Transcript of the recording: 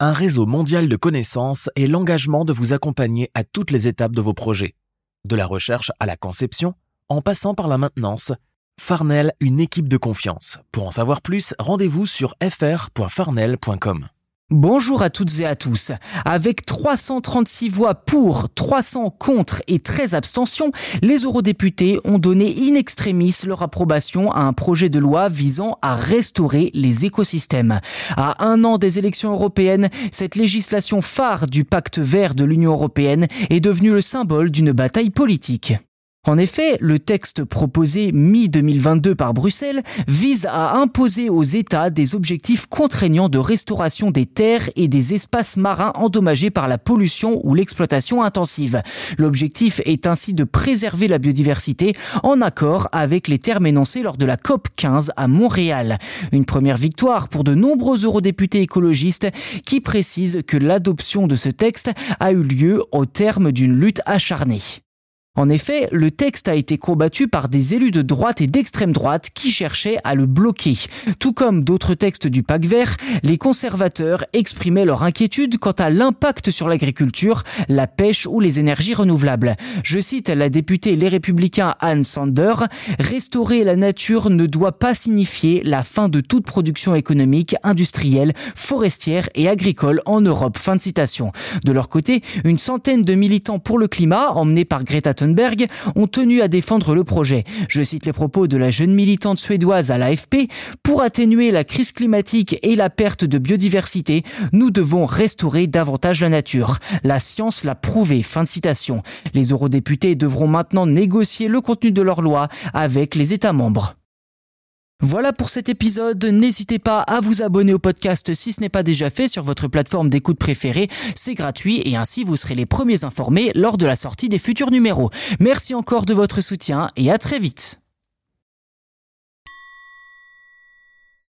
un réseau mondial de connaissances et l'engagement de vous accompagner à toutes les étapes de vos projets, de la recherche à la conception, en passant par la maintenance. Farnell, une équipe de confiance. Pour en savoir plus, rendez-vous sur fr.farnell.com. Bonjour à toutes et à tous. Avec 336 voix pour, 300 contre et 13 abstentions, les eurodéputés ont donné in extremis leur approbation à un projet de loi visant à restaurer les écosystèmes. À un an des élections européennes, cette législation phare du pacte vert de l'Union européenne est devenue le symbole d'une bataille politique. En effet, le texte proposé mi-2022 par Bruxelles vise à imposer aux États des objectifs contraignants de restauration des terres et des espaces marins endommagés par la pollution ou l'exploitation intensive. L'objectif est ainsi de préserver la biodiversité en accord avec les termes énoncés lors de la COP 15 à Montréal. Une première victoire pour de nombreux eurodéputés écologistes qui précisent que l'adoption de ce texte a eu lieu au terme d'une lutte acharnée. En effet, le texte a été combattu par des élus de droite et d'extrême droite qui cherchaient à le bloquer. Tout comme d'autres textes du PAC vert, les conservateurs exprimaient leur inquiétude quant à l'impact sur l'agriculture, la pêche ou les énergies renouvelables. Je cite la députée Les Républicains Anne Sander, Restaurer la nature ne doit pas signifier la fin de toute production économique, industrielle, forestière et agricole en Europe. Fin de citation. De leur côté, une centaine de militants pour le climat, emmenés par Greta Thunberg, ont tenu à défendre le projet. Je cite les propos de la jeune militante suédoise à l'AFP. Pour atténuer la crise climatique et la perte de biodiversité, nous devons restaurer davantage la nature. La science l'a prouvé. Fin de citation. Les eurodéputés devront maintenant négocier le contenu de leur loi avec les États membres. Voilà pour cet épisode. N'hésitez pas à vous abonner au podcast si ce n'est pas déjà fait sur votre plateforme d'écoute préférée. C'est gratuit et ainsi vous serez les premiers informés lors de la sortie des futurs numéros. Merci encore de votre soutien et à très vite.